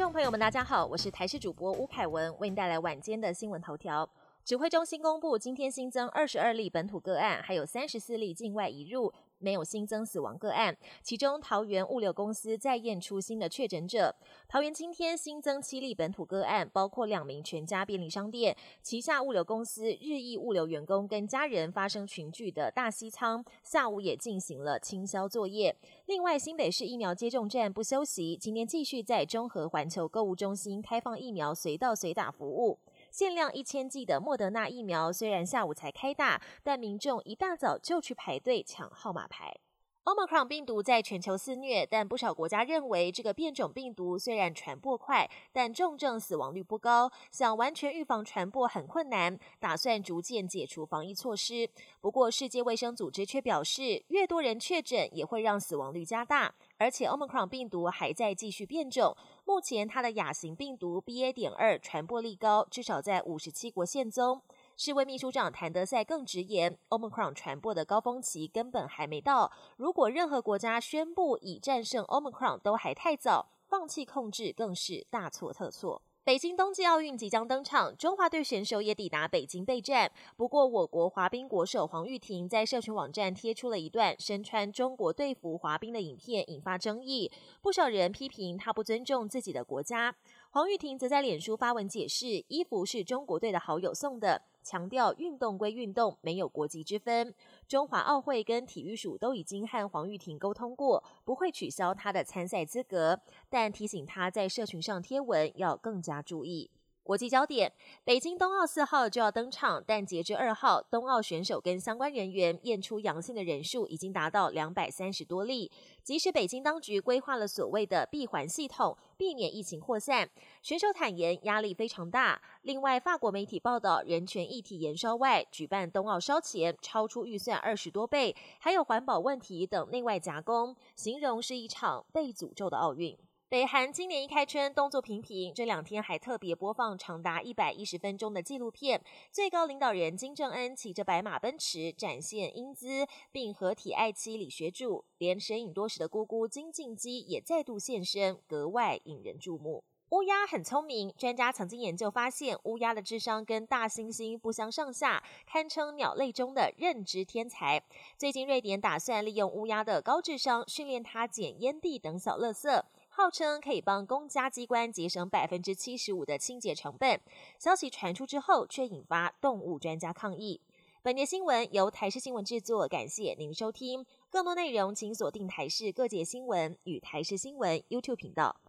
众朋友们，大家好，我是台视主播吴凯文，为您带来晚间的新闻头条。指挥中心公布，今天新增二十二例本土个案，还有三十四例境外移入。没有新增死亡个案，其中桃园物流公司再验出新的确诊者。桃园今天新增七例本土个案，包括两名全家便利商店旗下物流公司日益物流员工跟家人发生群聚的大西仓，下午也进行了清消作业。另外，新北市疫苗接种站不休息，今天继续在中和环球购物中心开放疫苗随到随打服务。限量一千剂的莫德纳疫苗，虽然下午才开打，但民众一大早就去排队抢号码牌。Omicron 病毒在全球肆虐，但不少国家认为这个变种病毒虽然传播快，但重症死亡率不高，想完全预防传播很困难，打算逐渐解除防疫措施。不过，世界卫生组织却表示，越多人确诊，也会让死亡率加大。而且，Omicron 病毒还在继续变种。目前，它的亚型病毒 BA. 点二传播力高，至少在五十七国现踪。世卫秘书长谭德赛更直言，Omicron 传播的高峰期根本还没到。如果任何国家宣布已战胜 Omicron，都还太早，放弃控制更是大错特错。北京冬季奥运即将登场，中华队选手也抵达北京备战。不过，我国滑冰国手黄玉婷在社群网站贴出了一段身穿中国队服滑冰的影片，引发争议。不少人批评她不尊重自己的国家。黄玉婷则在脸书发文解释，衣服是中国队的好友送的。强调运动归运动，没有国籍之分。中华奥会跟体育署都已经和黄玉婷沟通过，不会取消她的参赛资格，但提醒她在社群上贴文要更加注意。国际焦点：北京冬奥四号就要登场，但截至二号，冬奥选手跟相关人员验出阳性的人数已经达到两百三十多例。即使北京当局规划了所谓的闭环系统，避免疫情扩散，选手坦言压力非常大。另外，法国媒体报道，人权议题延烧外，举办冬奥烧钱超出预算二十多倍，还有环保问题等内外夹攻，形容是一场被诅咒的奥运。北韩今年一开春动作频频，这两天还特别播放长达一百一十分钟的纪录片。最高领导人金正恩骑着白马奔驰，展现英姿，并合体爱妻李学柱，连神隐多时的姑姑金敬基也再度现身，格外引人注目。乌鸦很聪明，专家曾经研究发现，乌鸦的智商跟大猩猩不相上下，堪称鸟类中的认知天才。最近瑞典打算利用乌鸦的高智商，训练它捡烟蒂等小垃圾。号称可以帮公家机关节省百分之七十五的清洁成本，消息传出之后，却引发动物专家抗议。本节新闻由台视新闻制作，感谢您收听。更多内容请锁定台视各界新闻与台视新闻 YouTube 频道。